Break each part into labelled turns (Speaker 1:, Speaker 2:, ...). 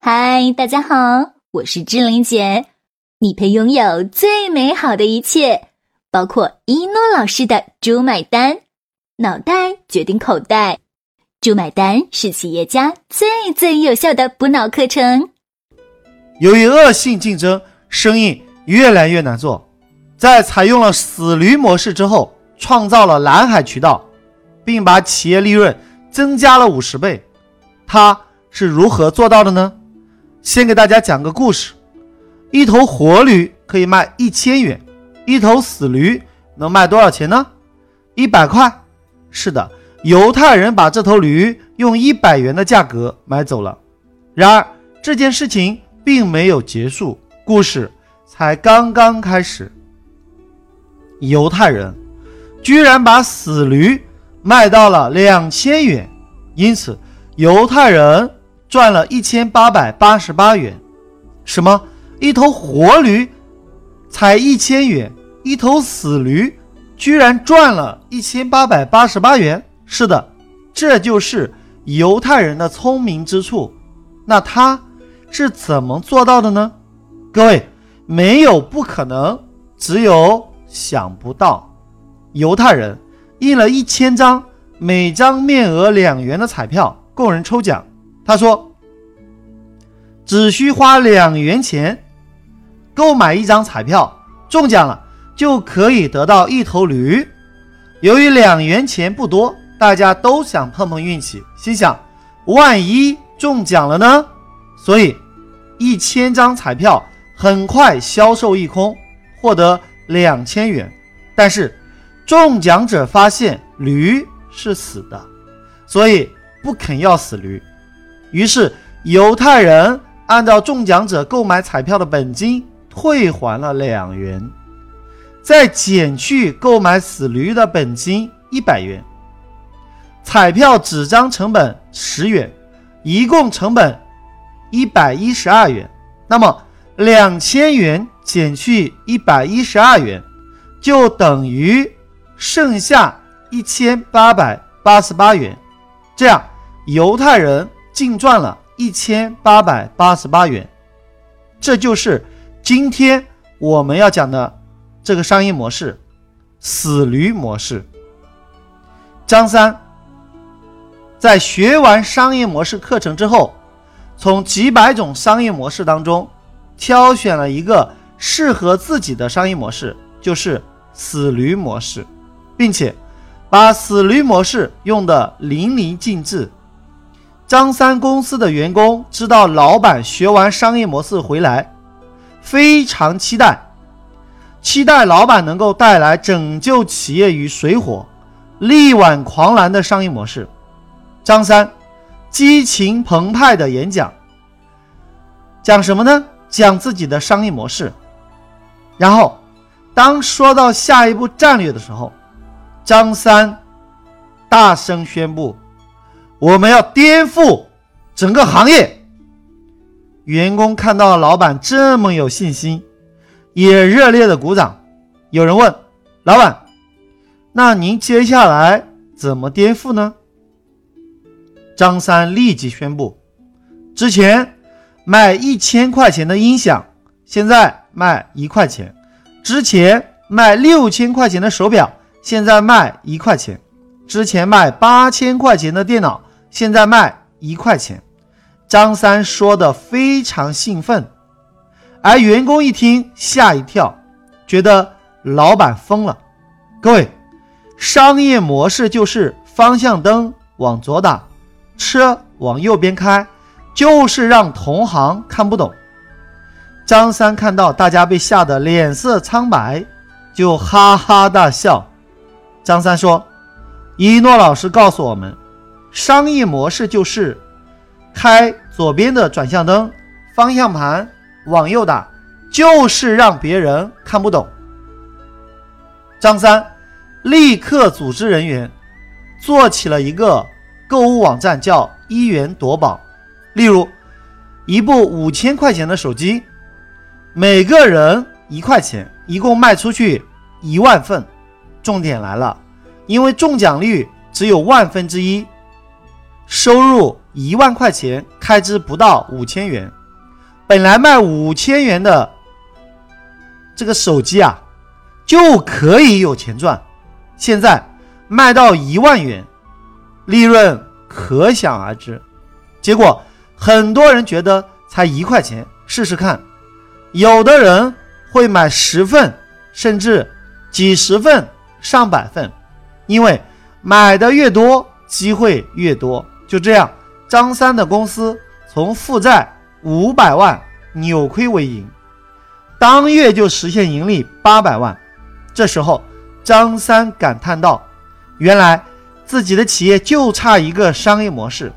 Speaker 1: 嗨，大家好，我是志玲姐。你配拥有最美好的一切，包括一诺老师的“猪买单”，脑袋决定口袋，“猪买单”是企业家最最有效的补脑课程。
Speaker 2: 由于恶性竞争，生意越来越难做。在采用了死驴模式之后，创造了蓝海渠道，并把企业利润增加了五十倍。他是如何做到的呢？先给大家讲个故事：一头活驴可以卖一千元，一头死驴能卖多少钱呢？一百块。是的，犹太人把这头驴用一百元的价格买走了。然而这件事情并没有结束，故事才刚刚开始。犹太人居然把死驴卖到了两千元，因此犹太人。赚了一千八百八十八元，什么？一头活驴才一千元，一头死驴居然赚了一千八百八十八元？是的，这就是犹太人的聪明之处。那他是怎么做到的呢？各位，没有不可能，只有想不到。犹太人印了一千张，每张面额两元的彩票，供人抽奖。他说：“只需花两元钱购买一张彩票，中奖了就可以得到一头驴。由于两元钱不多，大家都想碰碰运气，心想万一中奖了呢？所以一千张彩票很快销售一空，获得两千元。但是中奖者发现驴是死的，所以不肯要死驴。”于是，犹太人按照中奖者购买彩票的本金退还了两元，再减去购买死驴的本金一百元，彩票纸张成本十元，一共成本一百一十二元。那么，两千元减去一百一十二元，就等于剩下一千八百八十八元。这样，犹太人。净赚了一千八百八十八元，这就是今天我们要讲的这个商业模式——死驴模式。张三在学完商业模式课程之后，从几百种商业模式当中挑选了一个适合自己的商业模式，就是死驴模式，并且把死驴模式用的淋漓尽致。张三公司的员工知道老板学完商业模式回来，非常期待，期待老板能够带来拯救企业于水火、力挽狂澜的商业模式。张三激情澎湃的演讲，讲什么呢？讲自己的商业模式。然后，当说到下一步战略的时候，张三大声宣布。我们要颠覆整个行业。员工看到老板这么有信心，也热烈的鼓掌。有人问老板：“那您接下来怎么颠覆呢？”张三立即宣布：“之前卖一千块钱的音响，现在卖一块钱；之前卖六千块钱的手表，现在卖一块钱；之前卖八千块钱的电脑。”现在卖一块钱，张三说的非常兴奋，而员工一听吓一跳，觉得老板疯了。各位，商业模式就是方向灯往左打，车往右边开，就是让同行看不懂。张三看到大家被吓得脸色苍白，就哈哈大笑。张三说：“一诺老师告诉我们。”商业模式就是开左边的转向灯，方向盘往右打，就是让别人看不懂。张三立刻组织人员做起了一个购物网站，叫“一元夺宝”。例如，一部五千块钱的手机，每个人一块钱，一共卖出去一万份。重点来了，因为中奖率只有万分之一。收入一万块钱，开支不到五千元。本来卖五千元的这个手机啊，就可以有钱赚，现在卖到一万元，利润可想而知。结果很多人觉得才一块钱，试试看。有的人会买十份，甚至几十份、上百份，因为买的越多，机会越多。就这样，张三的公司从负债五百万扭亏为盈，当月就实现盈利八百万。这时候，张三感叹道：“原来自己的企业就差一个商业模式。”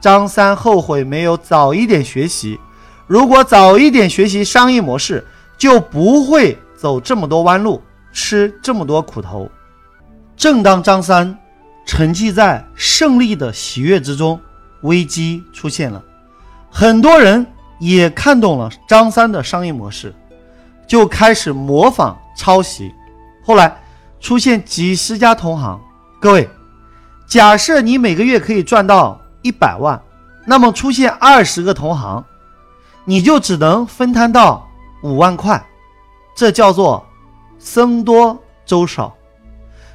Speaker 2: 张三后悔没有早一点学习。如果早一点学习商业模式，就不会走这么多弯路，吃这么多苦头。正当张三沉浸在胜利的喜悦之中，危机出现了。很多人也看懂了张三的商业模式，就开始模仿抄袭。后来出现几十家同行。各位，假设你每个月可以赚到一百万，那么出现二十个同行。你就只能分摊到五万块，这叫做僧多粥少。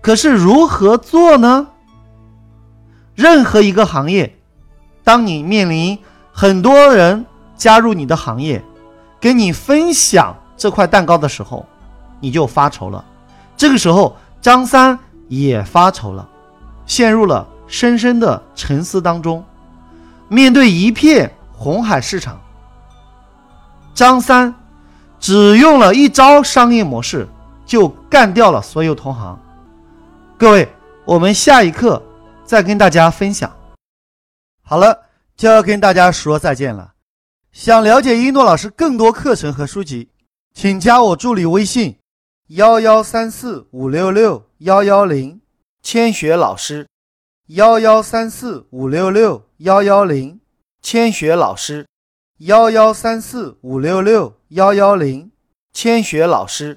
Speaker 2: 可是如何做呢？任何一个行业，当你面临很多人加入你的行业，跟你分享这块蛋糕的时候，你就发愁了。这个时候，张三也发愁了，陷入了深深的沉思当中。面对一片红海市场。张三只用了一招商业模式，就干掉了所有同行。各位，我们下一课再跟大家分享。好了，就要跟大家说再见了。想了解一诺老师更多课程和书籍，请加我助理微信：幺幺三四五六六幺幺零，千雪老师。幺幺三四五六六幺幺零，千雪老师。幺幺三四五六六幺幺零，千雪老师。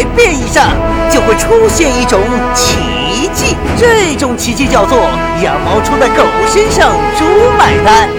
Speaker 3: 百遍以上，就会出现一种奇迹，这种奇迹叫做羊毛出在狗身上，猪买单。